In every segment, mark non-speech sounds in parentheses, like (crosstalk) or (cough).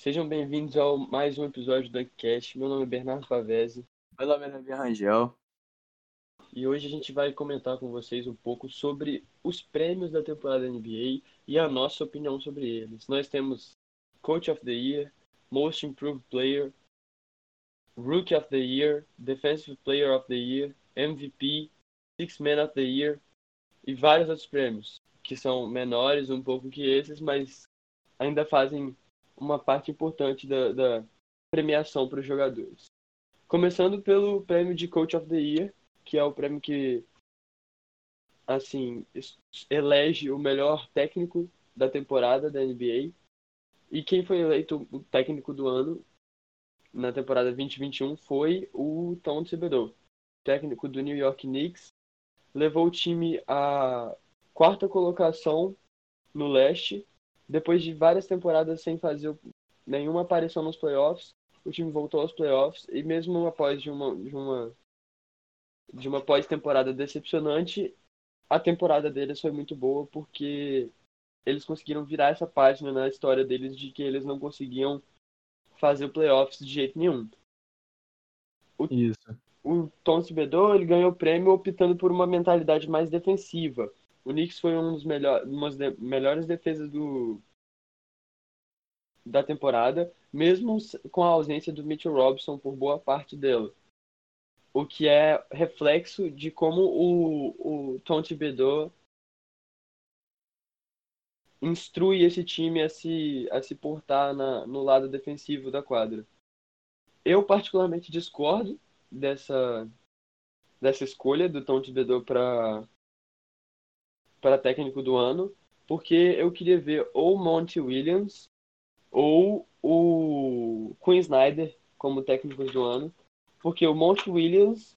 Sejam bem-vindos ao mais um episódio do Dunkcast. Meu nome é Bernardo Pavese. Meu nome é Davi Rangel. E hoje a gente vai comentar com vocês um pouco sobre os prêmios da temporada NBA e a nossa opinião sobre eles. Nós temos Coach of the Year, Most Improved Player, Rookie of the Year, Defensive Player of the Year, MVP, Six Man of the Year e vários outros prêmios que são menores um pouco que esses, mas ainda fazem uma parte importante da, da premiação para os jogadores. Começando pelo prêmio de Coach of the Year, que é o prêmio que assim elege o melhor técnico da temporada da NBA. E quem foi eleito o técnico do ano na temporada 2021 foi o Tom Thibodeau, técnico do New York Knicks. Levou o time à quarta colocação no leste, depois de várias temporadas sem fazer nenhuma aparição nos playoffs. O time voltou aos playoffs e mesmo após de uma, de uma de uma pós-temporada decepcionante, a temporada deles foi muito boa porque eles conseguiram virar essa página na história deles de que eles não conseguiam fazer o playoffs de jeito nenhum. O, Isso. O Tom Thibodeau, ele ganhou o prêmio optando por uma mentalidade mais defensiva. O Knicks foi um dos melhor, uma das melhores defesas do da temporada, mesmo com a ausência do Mitchell Robinson por boa parte dela o que é reflexo de como o, o Tom Thibodeau instrui esse time a se, a se portar na, no lado defensivo da quadra. Eu particularmente discordo dessa, dessa escolha do Tom Thibodeau para para técnico do ano, porque eu queria ver ou Monty Williams ou o Quinn Snyder como técnicos do ano, porque o Monte Williams,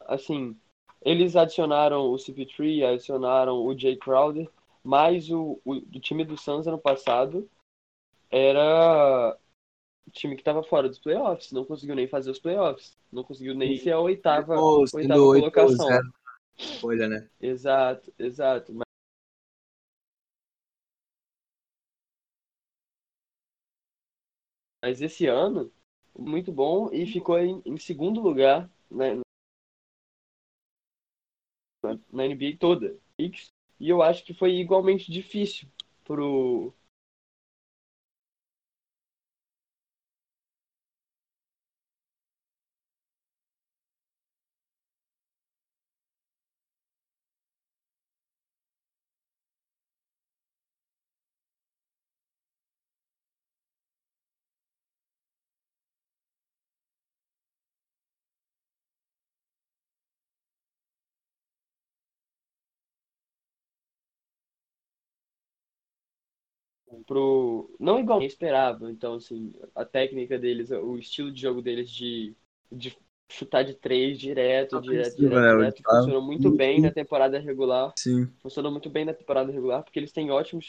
assim, eles adicionaram o CP3, adicionaram o Jay Crowder, mas o, o, o time do Suns ano passado era o time que estava fora dos playoffs, não conseguiu nem fazer os playoffs, não conseguiu nem ser a oitava, oitava colocação. Coisa, né? Exato, exato. Mas esse ano muito bom e ficou em, em segundo lugar né, na NBA toda. E eu acho que foi igualmente difícil pro pro não igual eu esperava. Então, assim, a técnica deles, o estilo de jogo deles de, de chutar de três direto, direto, direto, né? direto, funcionou muito bem na temporada regular. Sim. Funcionou muito bem na temporada regular, porque eles têm ótimos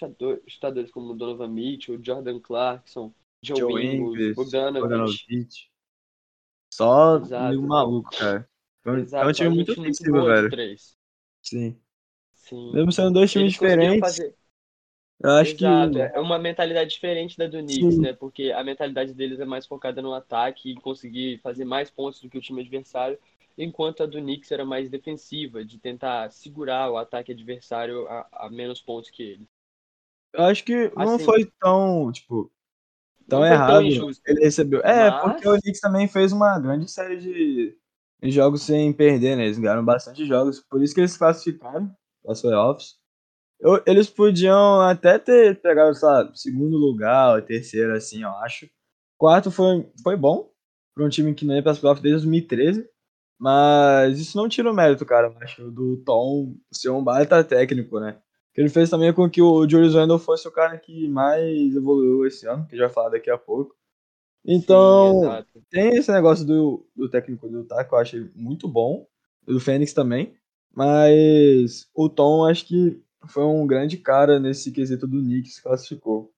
chutadores como Donovan Mitchell, Jordan Clarkson, Joe, Joe Ingles, Bogdanovich. Só meio maluco, cara. É um time muito ofensivo, velho. Sim. Sim. Mesmo sendo dois times diferentes. Eu acho Exato, que. é uma mentalidade diferente da do Knicks, Sim. né? Porque a mentalidade deles é mais focada no ataque e conseguir fazer mais pontos do que o time adversário, enquanto a do Knicks era mais defensiva, de tentar segurar o ataque adversário a, a menos pontos que ele. Eu acho que não assim, foi tão, tipo, tão errado. Tão ele recebeu. É, Mas... porque o Knicks também fez uma grande série de jogos sem perder, né? Eles ganharam bastante jogos, por isso que eles classificaram para playoffs. Eu, eles podiam até ter pegado, sabe, segundo lugar, ou terceiro, assim, eu acho. Quarto foi, foi bom para um time que não ia para as playoffs desde 2013. Mas isso não tira o mérito, cara, eu acho, do Tom ser um baita técnico, né? Que ele fez também com que o Julius Randle fosse o cara que mais evoluiu esse ano, que vai falar daqui a pouco. Então, Sim, tem esse negócio do, do técnico do Utah que eu acho muito bom, do Fênix também. Mas o Tom, acho que foi um grande cara nesse quesito do Knicks classificou.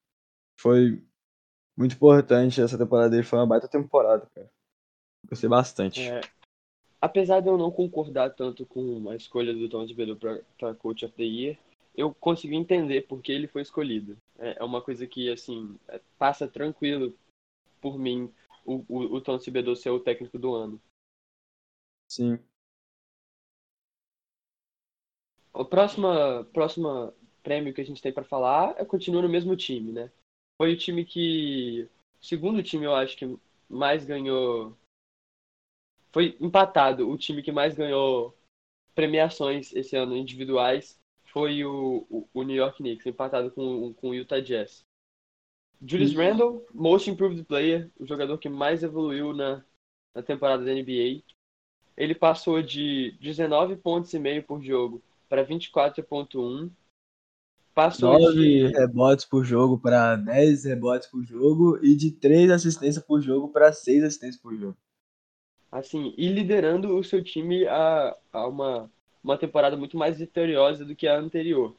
Foi muito importante essa temporada dele, foi uma baita temporada, cara. Gostei bastante. É, apesar de eu não concordar tanto com a escolha do Tom Thibodeau para Coach of the Year, eu consegui entender porque ele foi escolhido. É, é uma coisa que, assim, é, passa tranquilo por mim, o, o, o Tom Thibodeau ser o técnico do ano. Sim. O próximo, próximo prêmio que a gente tem para falar é continua no mesmo time, né? Foi o time que. Segundo time, eu acho que mais ganhou. Foi empatado. O time que mais ganhou premiações esse ano individuais foi o, o, o New York Knicks, empatado com, com o Utah Jazz. Julius uhum. Randle, Most Improved Player, o jogador que mais evoluiu na, na temporada da NBA. Ele passou de 19 pontos e meio por jogo para 24.1. Passou 9 de... rebotes por jogo para 10 rebotes por jogo e de 3 assistências por jogo para 6 assistências por jogo. Assim, e liderando o seu time a, a uma, uma temporada muito mais vitoriosa do que a anterior.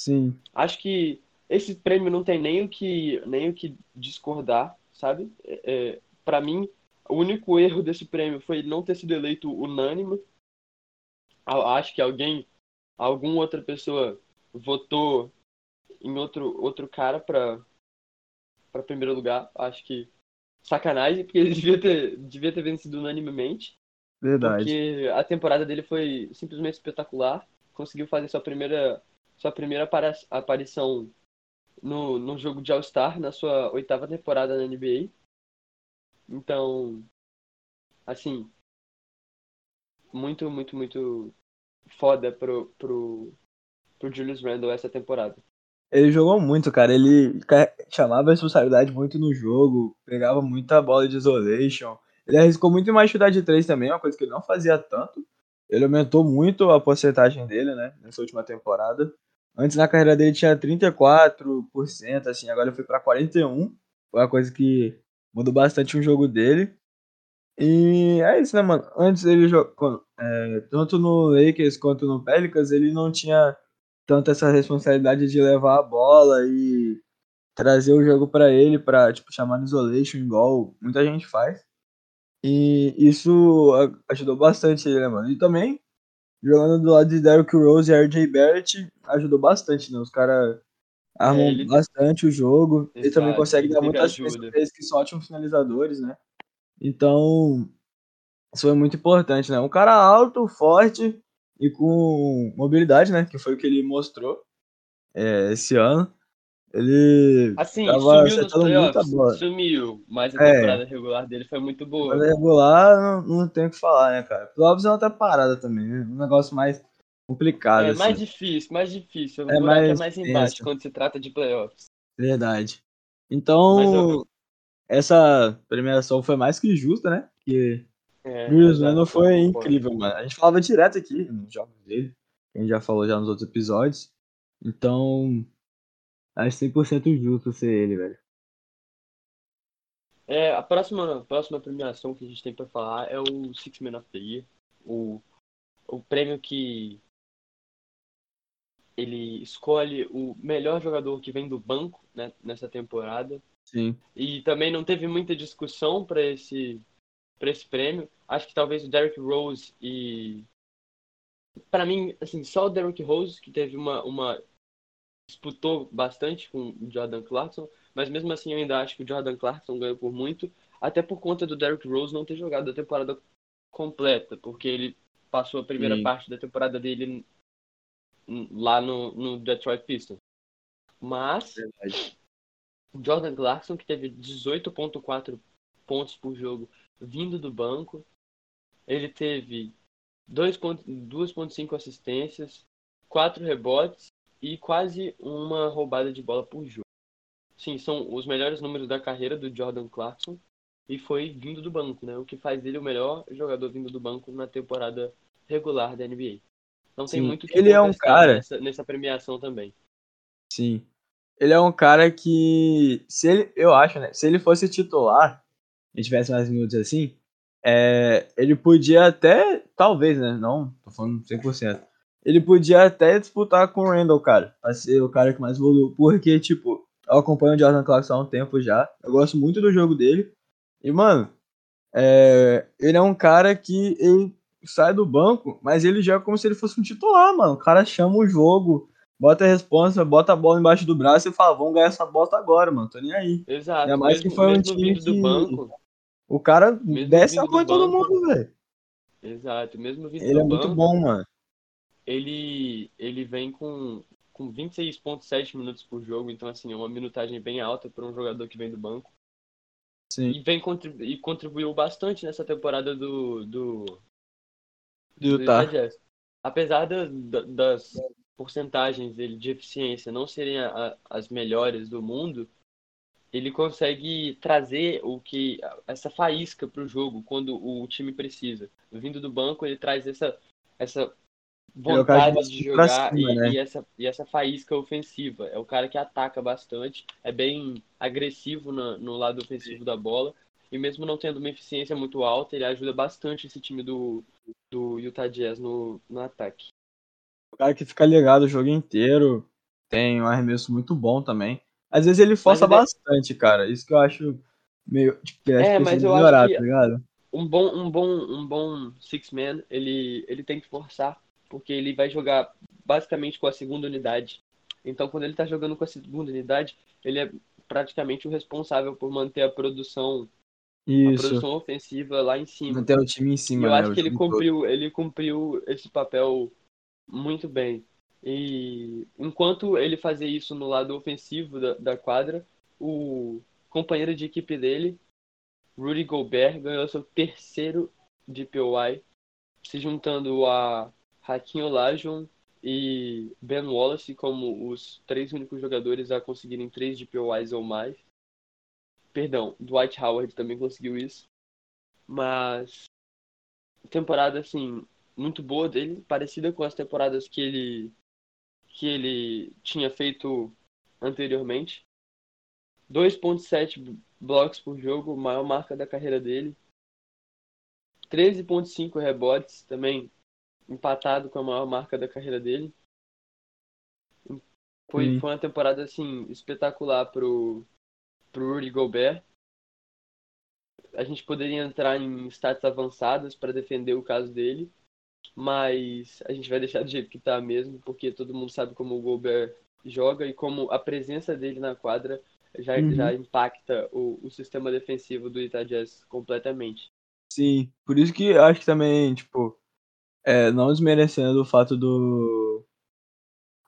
Sim. Acho que esse prêmio não tem nem o que, nem o que discordar, sabe? É, é para mim, o único erro desse prêmio foi não ter sido eleito unânime. Acho que alguém, alguma outra pessoa votou em outro, outro cara para para primeiro lugar. Acho que sacanagem, porque ele devia ter, devia ter vencido unanimemente. Verdade. Porque a temporada dele foi simplesmente espetacular. Conseguiu fazer sua primeira, sua primeira aparição no, no jogo de All-Star, na sua oitava temporada na NBA. Então, assim, muito, muito, muito foda pro, pro, pro Julius Randle essa temporada. Ele jogou muito, cara. Ele chamava a responsabilidade muito no jogo, pegava muita bola de isolation. Ele arriscou muito mais chutar de três também, uma coisa que ele não fazia tanto. Ele aumentou muito a porcentagem dele, né, nessa última temporada. Antes na carreira dele tinha 34%, assim, agora ele foi para 41. Foi uma coisa que mudou bastante o jogo dele. E é isso, né, mano? Antes ele jogou, é, tanto no Lakers quanto no Pelicans, ele não tinha tanto essa responsabilidade de levar a bola e trazer o jogo para ele, para tipo chamar no isolation igual muita gente faz. E isso ajudou bastante ele, né, mano? E também jogando do lado de Derrick Rose e RJ Barrett ajudou bastante, né? Os caras armam é, ele... bastante o jogo. Exato, ele também consegue dar muitas assistências que são ótimos finalizadores, né? Então, isso foi muito importante, né? Um cara alto, forte e com mobilidade, né? Que foi o que ele mostrou é, esse ano. Ele assim, sumiu nos playoffs, sumiu, mas a é. temporada regular dele foi muito boa. A regular não, não tem o que falar, né, cara? Playoffs é outra parada também, né? Um negócio mais complicado. É assim. mais difícil, mais difícil. é mais, é mais embaixo quando se trata de playoffs. Verdade. Então. Essa premiação foi mais que justa, né? Porque é, Julius Randle foi incrível, mano. A gente falava direto aqui nos jogos dele. A gente já falou já nos outros episódios. Então, Acho 100% justo ser ele, velho. É, a próxima, próxima premiação que a gente tem pra falar é o Six Man of the Year. O, o prêmio que ele escolhe o melhor jogador que vem do banco né, nessa temporada. Sim. E também não teve muita discussão para esse, pra esse prêmio. Acho que talvez o Derrick Rose e. Para mim, assim, só o Derrick Rose, que teve uma, uma disputou bastante com o Jordan Clarkson, mas mesmo assim eu ainda acho que o Jordan Clarkson ganhou por muito, até por conta do Derrick Rose não ter jogado a temporada completa, porque ele passou a primeira Sim. parte da temporada dele lá no, no Detroit Pistons. Mas Jordan Clarkson, que teve 18.4 pontos por jogo vindo do banco, ele teve 2.5 assistências, 4 rebotes e quase uma roubada de bola por jogo. Sim, são os melhores números da carreira do Jordan Clarkson e foi vindo do banco, né? O que faz ele o melhor jogador vindo do banco na temporada regular da NBA. Não tem Sim, muito que ele é um cara nessa, nessa premiação também. Sim. Ele é um cara que se ele, eu acho, né, se ele fosse titular e tivesse mais minutos assim, é, ele podia até, talvez, né, não, tô falando 100%, ele podia até disputar com o Randall, cara, pra ser o cara que mais evoluiu. Porque, tipo, eu acompanho o Jordan Clarkson há um tempo já. Eu gosto muito do jogo dele. E, mano, é, ele é um cara que ele sai do banco, mas ele joga como se ele fosse um titular, mano. O cara chama o jogo, bota a responsa, bota a bola embaixo do braço e fala, vamos ganhar essa bola agora, mano. Tô nem aí. Exato. Ainda mais mesmo, que foi um time do que... banco. O cara desce a mão todo mundo, velho. Exato. Mesmo vindo Ele do é banco, muito bom, mano. Ele, ele vem com, com 26,7 minutos por jogo, então, assim, é uma minutagem bem alta para um jogador que vem do banco. Sim. E, vem, contribu e contribuiu bastante nessa temporada do, do, do Utah. Jazz. Apesar da, da, das porcentagens dele de eficiência não serem a, a, as melhores do mundo, ele consegue trazer o que essa faísca para o jogo quando o time precisa. Vindo do banco, ele traz essa, essa vontade de jogar cima, e, né? e, essa, e essa faísca ofensiva. É o cara que ataca bastante, é bem agressivo no, no lado ofensivo da bola. E mesmo não tendo uma eficiência muito alta, ele ajuda bastante esse time do, do Utah Jazz no, no ataque. O cara que fica ligado o jogo inteiro, tem um arremesso muito bom também. Às vezes ele força ele... bastante, cara. Isso que eu acho meio. Tipo, é, mas eu melhorar, acho que tá ligado? Um bom, um bom, um bom six man, ele, ele tem que forçar porque ele vai jogar basicamente com a segunda unidade. Então, quando ele está jogando com a segunda unidade, ele é praticamente o responsável por manter a produção, Isso. a produção ofensiva lá em cima. Manter o time em cima. eu né, acho que ele cumpriu, ele cumpriu esse papel muito bem. E enquanto ele fazia isso no lado ofensivo da, da quadra, o companheiro de equipe dele, Rudy Gobert, ganhou seu terceiro DPOI, se juntando a Hakim Olajuwon e Ben Wallace como os três únicos jogadores a conseguirem três DPOIs ou mais. Perdão, Dwight Howard também conseguiu isso. Mas temporada assim muito boa dele, parecida com as temporadas que ele que ele tinha feito anteriormente. 2.7 blocos por jogo, maior marca da carreira dele. 13.5 rebotes, também empatado com a maior marca da carreira dele. Foi, foi uma temporada assim espetacular pro, pro Rudy Gobert. A gente poderia entrar em status avançadas para defender o caso dele, mas a gente vai deixar do jeito que tá mesmo, porque todo mundo sabe como o Gobert joga e como a presença dele na quadra já, uhum. já impacta o, o sistema defensivo do Utah Jazz completamente. Sim, por isso que eu acho que também, tipo, é, não desmerecendo o fato do,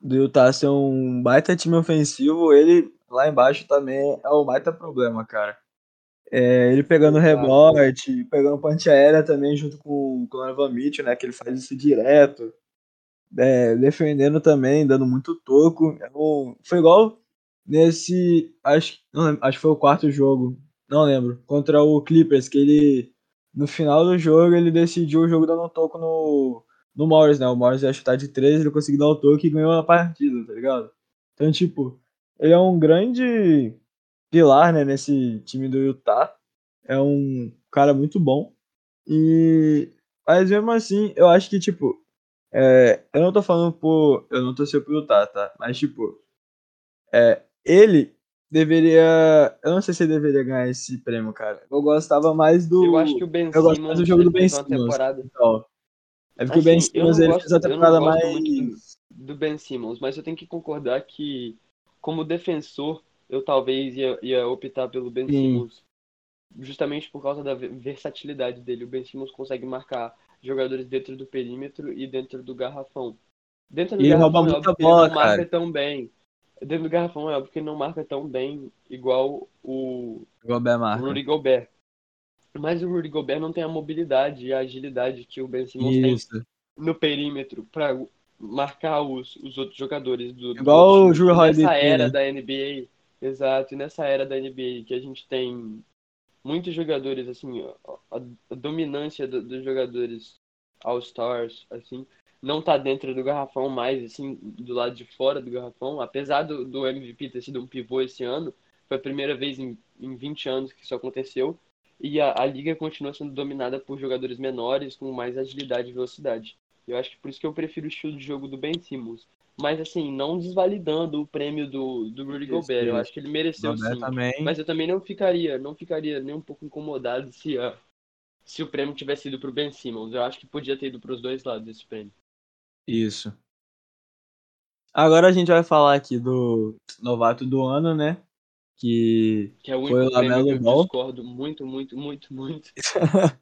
do Utah ser um baita time ofensivo, ele lá embaixo também é um baita problema, cara. É, ele pegando rebote, pegando ponte aérea também junto com, com o Donovan Mitchell, né, que ele faz isso direto. É, defendendo também, dando muito toco. Foi igual nesse. Acho, não, acho que foi o quarto jogo. Não lembro. Contra o Clippers, que ele no final do jogo ele decidiu o jogo dando um toco no, no Morris, né? O Morris ia chutar de 13, ele conseguiu dar o toque e ganhou a partida, tá ligado? Então, tipo, ele é um grande pilar, né, nesse time do Utah. É um cara muito bom. E mas mesmo assim, eu acho que, tipo, é, eu não tô falando por. Eu não tô sendo pro Utah, tá? Mas, tipo, é, ele deveria. Eu não sei se ele deveria ganhar esse prêmio, cara. Eu gostava mais do. Eu acho que o Ben Eu gosto mais do jogo do Ben Simmons. Temporada... Então, é porque assim, o Ben Simmons ele gosto, fez a temporada mais. Do, do, Ben Simmons, mas eu tenho que concordar que, como defensor, eu talvez ia, ia optar pelo Ben Sim. Simmons. Justamente por causa da versatilidade dele. O Ben Simmons consegue marcar jogadores dentro do perímetro e dentro do garrafão. Dentro do e garrafão, rouba muita bola, ele não marca tão bem dentro do garrafão é porque não marca tão bem igual o Gobert marca. Rudy Gobert. Mas o Rudy Gobert não tem a mobilidade e a agilidade que o Ben Simmons Isso. tem no perímetro para marcar os, os outros jogadores do igual do, o Júlio nessa era né? da NBA. Exato, e nessa era da NBA que a gente tem muitos jogadores assim, a, a dominância do, dos jogadores All Stars, assim, não tá dentro do garrafão mais, assim, do lado de fora do garrafão. Apesar do, do MVP ter sido um pivô esse ano, foi a primeira vez em, em 20 anos que isso aconteceu. E a, a liga continua sendo dominada por jogadores menores, com mais agilidade e velocidade. Eu acho que por isso que eu prefiro o estilo de jogo do Ben Simmons. Mas assim, não desvalidando o prêmio do, do Rudy Gobert. Eu acho que ele mereceu sim. Também. Mas eu também não ficaria, não ficaria nem um pouco incomodado se, se o prêmio tivesse ido para o Ben Simmons. Eu acho que podia ter ido para os dois lados esse prêmio. Isso. Agora a gente vai falar aqui do novato do ano, né? Que, que é o foi o Lamelo Ball. Eu discordo muito, muito, muito, muito. (laughs)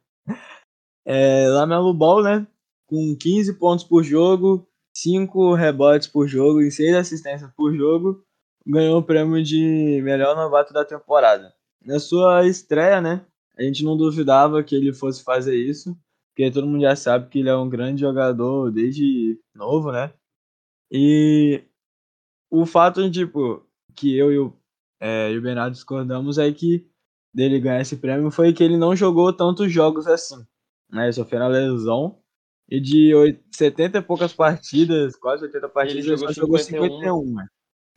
é, Lamelo Ball, né? Com 15 pontos por jogo, 5 rebotes por jogo e 6 assistências por jogo, ganhou o prêmio de melhor novato da temporada. Na sua estreia, né? A gente não duvidava que ele fosse fazer isso, porque todo mundo já sabe que ele é um grande jogador desde novo, né? E o fato tipo, que eu e o, é, e o Bernardo discordamos é que dele ganhar esse prêmio foi que ele não jogou tantos jogos assim. Né? Ele sofreu uma lesão e de 70 e poucas partidas, quase 80 partidas, ele jogou, jogou 51. 51 né?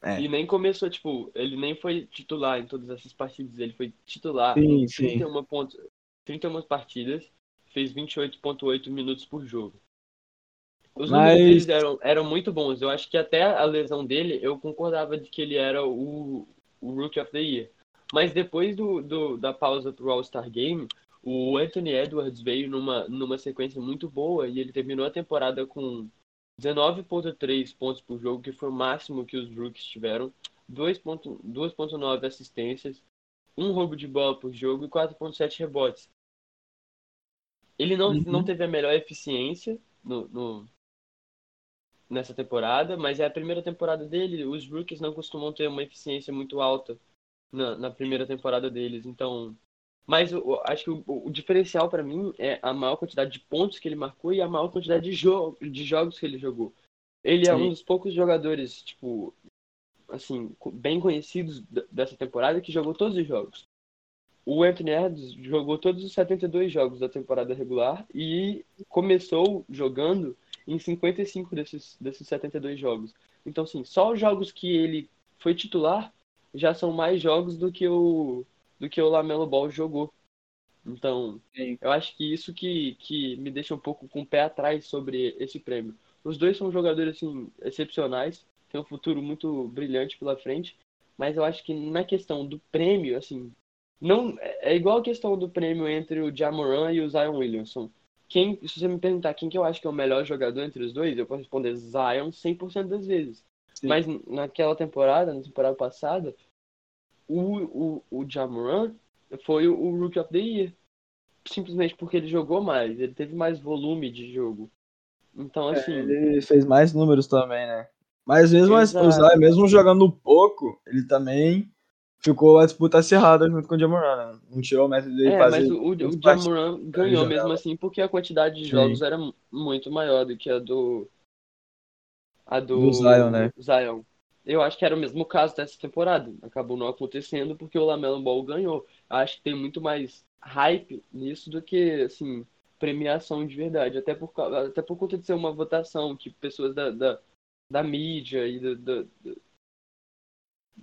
é. E nem começou, tipo, ele nem foi titular em todas essas partidas, ele foi titular sim, em 31, pontos, 31 partidas, fez 28,8 minutos por jogo. Os Mas... números dele eram, eram muito bons. Eu acho que até a lesão dele, eu concordava de que ele era o, o Rookie of the Year. Mas depois do, do da pausa pro All-Star Game, o Anthony Edwards veio numa, numa sequência muito boa e ele terminou a temporada com 19.3 pontos por jogo, que foi o máximo que os rookies tiveram, 2.9 assistências, um roubo de bola por jogo e 4.7 rebotes. Ele não, uhum. não teve a melhor eficiência no, no, nessa temporada, mas é a primeira temporada dele. Os rookies não costumam ter uma eficiência muito alta na, na primeira temporada deles. Então, mas eu, acho que o, o diferencial para mim é a maior quantidade de pontos que ele marcou e a maior quantidade de, jo de jogos que ele jogou. Ele Sim. é um dos poucos jogadores, tipo, assim, bem conhecidos dessa temporada que jogou todos os jogos. O Anthony Edwards jogou todos os 72 jogos da temporada regular e começou jogando em 55 desses, desses 72 jogos. Então, assim, só os jogos que ele foi titular já são mais jogos do que o, do que o Lamelo Ball jogou. Então, Sim. eu acho que isso que, que me deixa um pouco com o pé atrás sobre esse prêmio. Os dois são jogadores assim, excepcionais, têm um futuro muito brilhante pela frente, mas eu acho que na questão do prêmio, assim, não é igual a questão do prêmio entre o Jamoran e o Zion Williamson quem, se você me perguntar quem que eu acho que é o melhor jogador entre os dois, eu posso responder Zion 100% das vezes. Sim. Mas naquela temporada, na temporada passada, o, o, o Jamoran foi o, o Rookie of the Year. Simplesmente porque ele jogou mais, ele teve mais volume de jogo. Então, é, assim. É, ele fez mais números também, né? Mas mesmo, o Zion, mesmo jogando pouco, ele também ficou a disputa acirrada junto com o Jamoran, né? Não tirou o mérito dele é, fazer. Mas o, o Jamoran ganhou mesmo assim, porque a quantidade de jogos Sim. era muito maior do que a do. A do, do Zion, né? Zion. Eu acho que era o mesmo caso dessa temporada. Acabou não acontecendo porque o Lamelo Ball ganhou. Acho que tem muito mais hype nisso do que, assim, premiação de verdade. Até por, até por conta de ser uma votação que pessoas da, da, da mídia e da, da,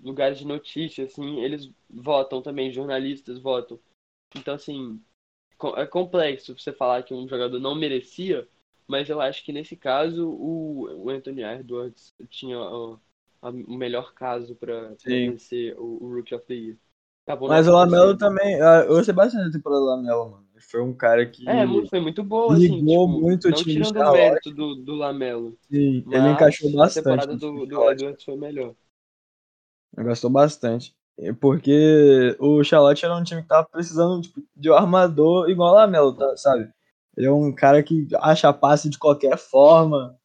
lugares de notícia, assim, eles votam também, jornalistas votam. Então, assim, é complexo você falar que um jogador não merecia, mas eu acho que nesse caso o, Anthony Edwards tinha o, o melhor caso para vencer o, o, Rookie of the Year. Acabou mas o Lamelo também, eu gostei bastante da temporada do Lamelo, mano. Foi um cara que. É, foi muito boa, assim. Ligou tipo, muito o time tirando o mérito do, do Lamelo. Sim, ele encaixou bastante. A temporada do, do Edwards foi melhor. Gastou bastante. Porque o Charlotte era um time que tava precisando tipo, de um armador igual o Lamelo, tá, sabe? Ele é um cara que acha passe de qualquer forma.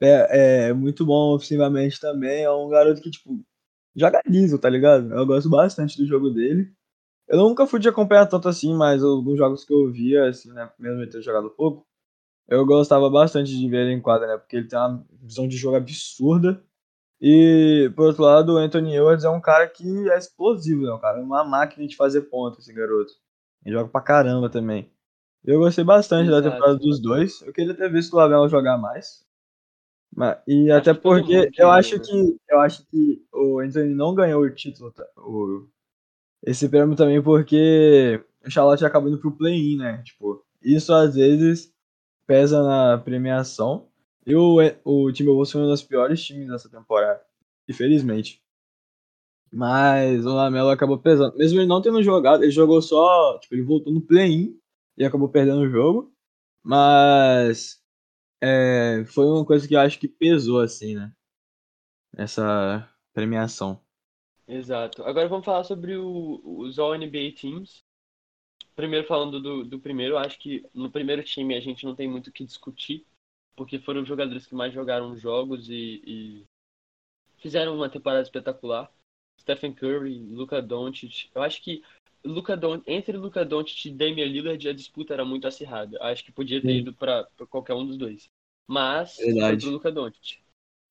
É, é muito bom ofensivamente também. É um garoto que, tipo, joga liso, tá ligado? Eu gosto bastante do jogo dele. Eu nunca fui de acompanhar tanto assim, mas alguns jogos que eu via, assim, né, mesmo ele ter jogado pouco, eu gostava bastante de ver ele em quadra, né? Porque ele tem uma visão de jogo absurda. E, por outro lado, o Anthony Edwards é um cara que é explosivo, né? Um cara, uma máquina de fazer ponto, esse garoto. Ele joga pra caramba também. Eu gostei bastante Exato. da temporada dos dois. Eu queria ter visto o Lamelo jogar mais. Mas, e acho até porque eu acho né? que eu acho que o Anthony não ganhou o título, tá? o, esse prêmio também porque o Charlotte acabou indo pro play-in, né? Tipo, isso às vezes pesa na premiação. E o, o Timberwolves foi um dos piores times dessa temporada, infelizmente. Mas o Lamelo acabou pesando. Mesmo ele não tendo jogado, ele jogou só. Tipo, ele voltou no play-in e acabou perdendo o jogo. Mas. É, foi uma coisa que eu acho que pesou, assim, né? essa premiação. Exato. Agora vamos falar sobre o, os All-NBA Teams. Primeiro falando do, do primeiro, acho que no primeiro time a gente não tem muito o que discutir, porque foram os jogadores que mais jogaram jogos e, e fizeram uma temporada espetacular. Stephen Curry, Luka Doncic. Eu acho que Luka Don entre Luka Doncic e Damian Lillard a disputa era muito acirrada. Acho que podia ter Sim. ido para qualquer um dos dois. Mas Verdade. foi pro Luka Doncic.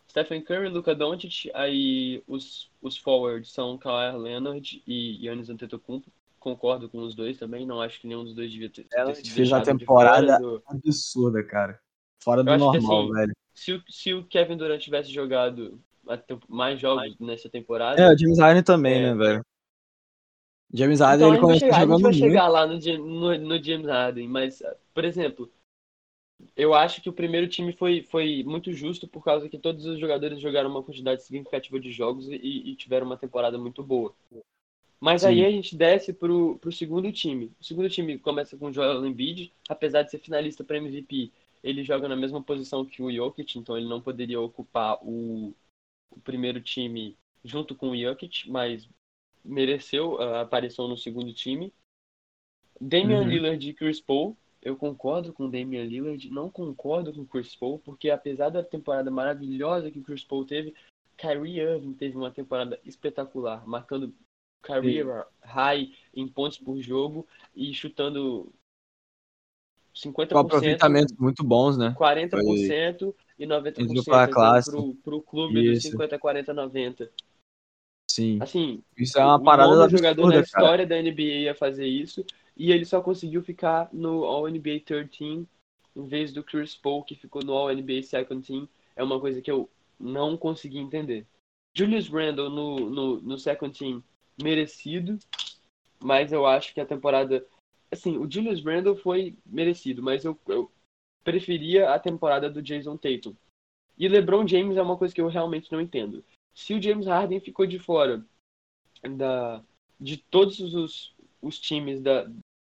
Stephen Curry, Luka Doncic, aí os, os forwards são Kawhi Leonard e Giannis Antetokounmpo. Concordo com os dois também, não acho que nenhum dos dois devia ter, Ela ter fez uma temporada do... absurda, cara. Fora do normal, assim, velho. Se o, se o Kevin Durant tivesse jogado mais jogos nessa temporada. É, o James Harden também, é, né, velho? James Harden então, ele começou chegar, jogando A gente vai muito. chegar lá no, no, no James Harden, mas, por exemplo, eu acho que o primeiro time foi, foi muito justo por causa que todos os jogadores jogaram uma quantidade significativa de jogos e, e tiveram uma temporada muito boa. Mas Sim. aí a gente desce pro, pro segundo time. O segundo time começa com o Joel Embiid, apesar de ser finalista para MVP, ele joga na mesma posição que o Jokic, então ele não poderia ocupar o, o primeiro time junto com o Jokic, mas mereceu a aparição no segundo time. Damian uhum. Lillard e Chris Paul, eu concordo com Damian Lillard, não concordo com Chris Paul, porque apesar da temporada maravilhosa que o Chris Paul teve, Kyrie Irving teve uma temporada espetacular, marcando career high em pontos por jogo e chutando 50%. Com aproveitamentos muito bons, né? 40% Foi... e 90% para classe. Pro, pro clube Isso. do 50, 40, 90. Sim. Assim, isso é uma parada da jogador na história da NBA a fazer isso e ele só conseguiu ficar no All-NBA 13 em vez do Chris Paul que ficou no All-NBA Second Team. É uma coisa que eu não consegui entender. Julius Randle no, no, no Second Team merecido, mas eu acho que a temporada assim, o Julius Randle foi merecido, mas eu, eu preferia a temporada do Jason Tatum. E LeBron James é uma coisa que eu realmente não entendo se o James Harden ficou de fora da, de todos os, os times da,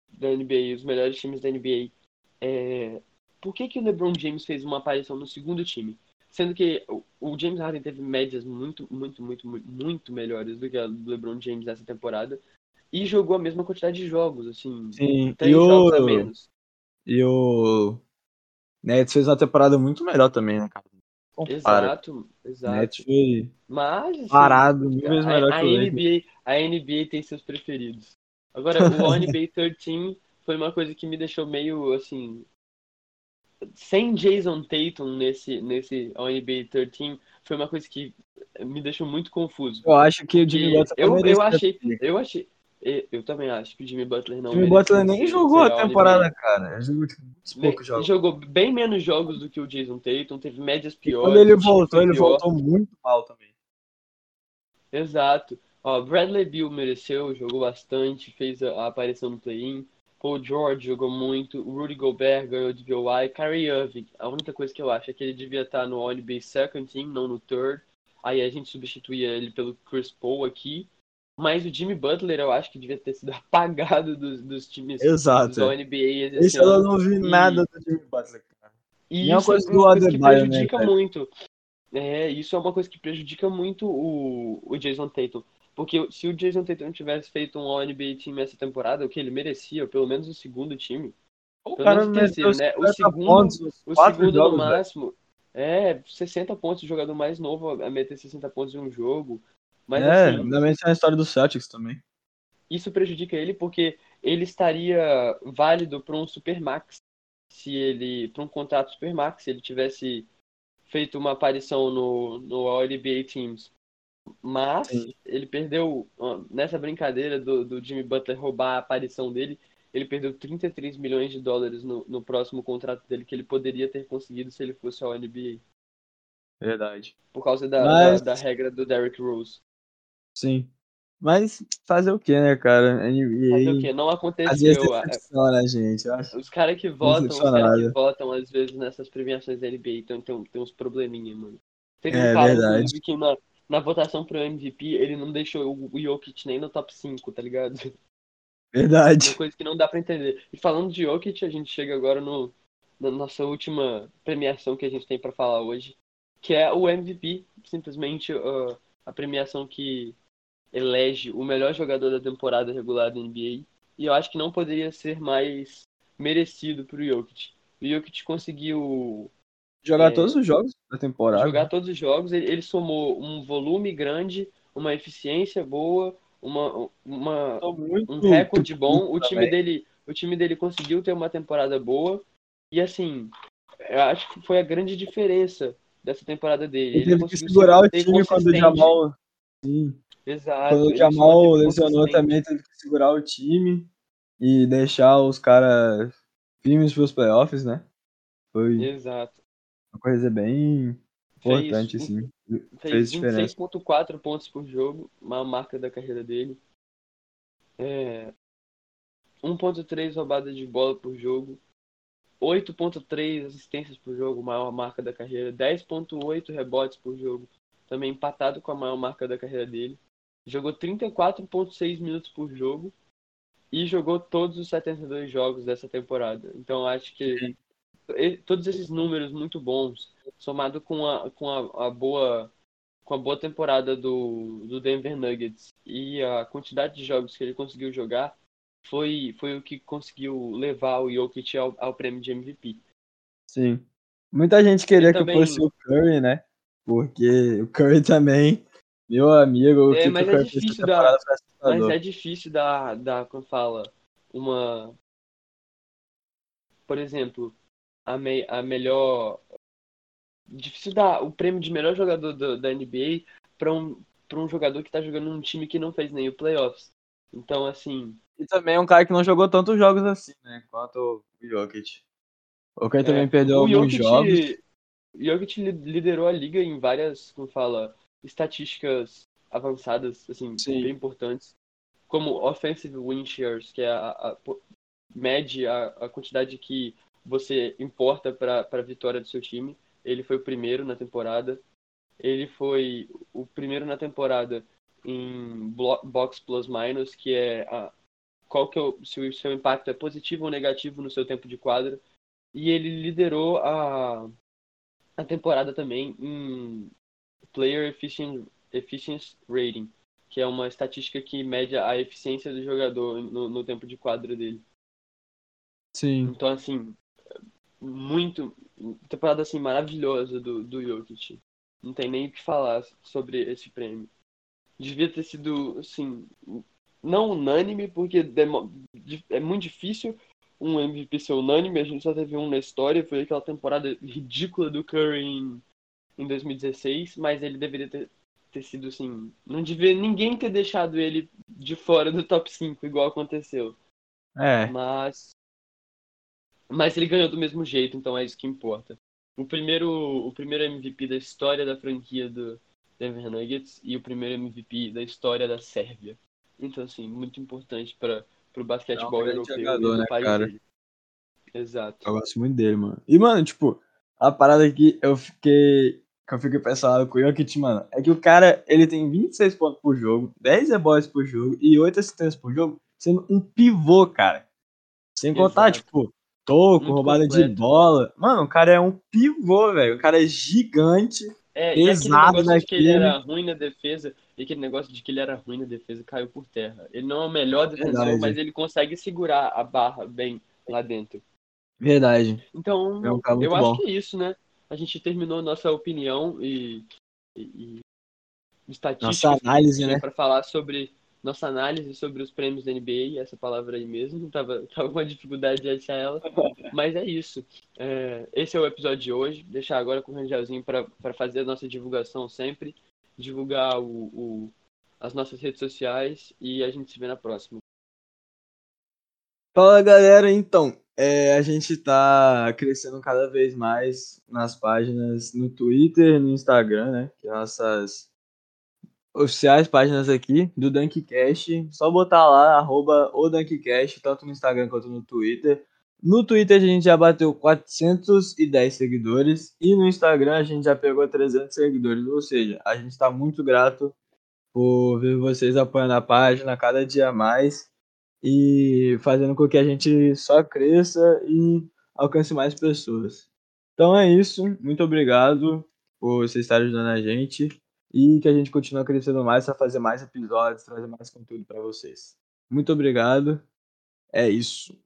da NBA, os melhores times da NBA, é, por que, que o LeBron James fez uma aparição no segundo time? Sendo que o, o James Harden teve médias muito, muito, muito, muito, muito melhores do que a do LeBron James nessa temporada e jogou a mesma quantidade de jogos, assim, Sim, três jogos o... a menos. E o Nets fez uma temporada muito melhor também, né, cara? Compara. Exato, exato. Mas, assim, parado, mil vezes melhor a, que o NBA, a NBA tem seus preferidos. Agora, o (laughs) NBA 13 foi uma coisa que me deixou meio, assim... Sem Jason Tatum nesse, nesse NBA 13, foi uma coisa que me deixou muito confuso. Eu acho que o Jimmy Butler eu, eu achei, eu achei, eu também acho que o Jimmy Butler não. Jimmy Butler nem jogou a temporada, cara. Jogou tipo, poucos jogos. Jogou bem menos jogos do que o Jason Tatum, teve médias piores. quando ele voltou, ele pior. voltou muito mal também. Exato. Ó, Bradley Bill mereceu, jogou bastante, fez a, aparição no play-in. Paul George jogou muito, o Rudy Gobert ganhou de DPOY, Kyrie Irving, a única coisa que eu acho é que ele devia estar no NBA Second Team, não no Third. Aí a gente substituía ele pelo Chris Paul aqui. Mas o Jimmy Butler, eu acho que devia ter sido (laughs) apagado dos, dos times Exato. do NBA. Isso eu não vi e... nada do Jimmy Butler, cara. E isso coisa é uma coisa que né, prejudica né, muito. É, isso é uma coisa que prejudica muito o, o Jason Tatum. Porque se o Jason Tatum tivesse feito um All-NBA time essa temporada, o que ele merecia, pelo menos o segundo time. O pelo menos o terceiro, né? O segundo, pontos, o segundo jogos, no máximo. É, 60 pontos, o jogador mais novo a meter 60 pontos em um jogo. Mas, é, assim, que é a história do Celtics também. Isso prejudica ele porque ele estaria válido para um Supermax. Se ele. para um contrato Supermax, se ele tivesse feito uma aparição no, no All-NBA Teams. Mas Sim. ele perdeu, nessa brincadeira do, do Jimmy Butler roubar a aparição dele, ele perdeu 33 milhões de dólares no, no próximo contrato dele que ele poderia ter conseguido se ele fosse ao NBA. Verdade. Por causa da, Mas... da, da regra do Derrick Rose. Sim. Mas fazer o que, né, cara? NBA... Fazer o que? Não aconteceu. Decepciona, gente. Os caras que votam, os caras que votam, às vezes, nessas premiações da NBA, então tem, tem uns probleminha, mano. Teve é, um cara verdade. que na, na votação pro MVP, ele não deixou o Jokic nem no top 5, tá ligado? Verdade. Uma coisa que não dá pra entender. E falando de Jokic, a gente chega agora no, na nossa última premiação que a gente tem pra falar hoje, que é o MVP, simplesmente uh, a premiação que elege o melhor jogador da temporada regular da NBA. E eu acho que não poderia ser mais merecido para o Jokic. O Jokic conseguiu jogar é, todos os jogos da temporada. Jogar todos os jogos, ele, ele, somou um volume grande, uma eficiência boa, uma, uma um recorde bom. O time dele, o time dele conseguiu ter uma temporada boa e assim, eu acho que foi a grande diferença dessa temporada dele. Ele, ele teve que segurar o time quando o Jamal. Sim. Exato. Quando o Jamal lesionou também, teve que segurar o time e deixar os caras firmes para os playoffs, né? Foi Exato. uma coisa bem importante, fez, sim. Fez, fez 26,4 pontos por jogo, uma marca da carreira dele. É, 1,3 roubadas de bola por jogo. 8.3 assistências por jogo, maior marca da carreira, 10.8 rebotes por jogo, também empatado com a maior marca da carreira dele. Jogou 34.6 minutos por jogo e jogou todos os 72 jogos dessa temporada. Então acho que todos esses números muito bons, somado com a, com a, a boa com a boa temporada do, do Denver Nuggets e a quantidade de jogos que ele conseguiu jogar, foi, foi o que conseguiu levar o Jokic ao, ao prêmio de MVP. Sim. Muita gente queria que fosse o Curry, né? Porque o Curry também, meu amigo, o é, que mas, o é difícil da, mas é difícil da, da, como fala, uma... Por exemplo, a, me, a melhor... Difícil dar o prêmio de melhor jogador do, da NBA para um, pra um jogador que tá jogando num time que não fez nem o playoffs. Então, assim, e também é um cara que não jogou tantos jogos assim, né? Quanto o Jokic. O Kai é, também perdeu alguns Jokic, jogos. Jokic liderou a liga em várias, como fala, estatísticas avançadas, assim, Sim. bem importantes. Como offensive win shares, que é a, a mede a, a quantidade que você importa para a vitória do seu time. Ele foi o primeiro na temporada. Ele foi o primeiro na temporada em box plus minus, que é a, qual que é o, se o seu impacto é positivo ou negativo no seu tempo de quadra. E ele liderou a, a temporada também em Player Efficient, Efficiency Rating, que é uma estatística que mede a eficiência do jogador no, no tempo de quadra dele. Sim. Então, assim, muito. Temporada assim, maravilhosa do, do Jokic. Não tem nem o que falar sobre esse prêmio. Devia ter sido, assim, não unânime, porque é muito difícil um MVP ser unânime. A gente só teve um na história, foi aquela temporada ridícula do Curry em, em 2016, mas ele deveria ter, ter sido assim. Não devia ninguém ter deixado ele de fora do top 5, igual aconteceu. É. Mas. Mas ele ganhou do mesmo jeito, então é isso que importa. O primeiro, o primeiro MVP da história da franquia do Denver Nuggets e o primeiro MVP da história da Sérvia. Então, assim, muito importante para o basquetebol é um europeu jogador, né, país cara? Dele. Exato. Eu gosto muito dele, mano. E, mano, tipo, a parada que eu fiquei. Que eu fiquei pensando com o Jokic, mano, é que o cara, ele tem 26 pontos por jogo, 10 rebotes por jogo e 8 assistências por jogo, sendo um pivô, cara. Sem contar, Exato. tipo, toco, muito roubada completo. de bola. Mano, o cara é um pivô, velho. O cara é gigante, é, pesado e que ele era ruim na defesa. E aquele negócio de que ele era ruim na defesa caiu por terra. Ele não é o melhor defensor, Verdade. mas ele consegue segurar a barra bem lá dentro. Verdade. Então, é um eu acho que é isso, né? A gente terminou nossa opinião e, e, e estatística nossa análise, né? para falar sobre nossa análise sobre os prêmios da NBA, essa palavra aí mesmo, (laughs) tava, tava com uma dificuldade de achar ela, mas é isso. É, esse é o episódio de hoje, deixar agora com o Rangelzinho para fazer a nossa divulgação sempre divulgar o, o, as nossas redes sociais e a gente se vê na próxima. Fala galera, então, é, a gente tá crescendo cada vez mais nas páginas no Twitter, no Instagram, né? Que é nossas oficiais páginas aqui do Dunkcast. Só botar lá, arroba o Dunkcast, tanto no Instagram quanto no Twitter. No Twitter a gente já bateu 410 seguidores e no Instagram a gente já pegou 300 seguidores. Ou seja, a gente está muito grato por ver vocês apoiando a página cada dia mais e fazendo com que a gente só cresça e alcance mais pessoas. Então é isso, muito obrigado por vocês estarem ajudando a gente e que a gente continue crescendo mais para fazer mais episódios, trazer mais conteúdo para vocês. Muito obrigado. É isso.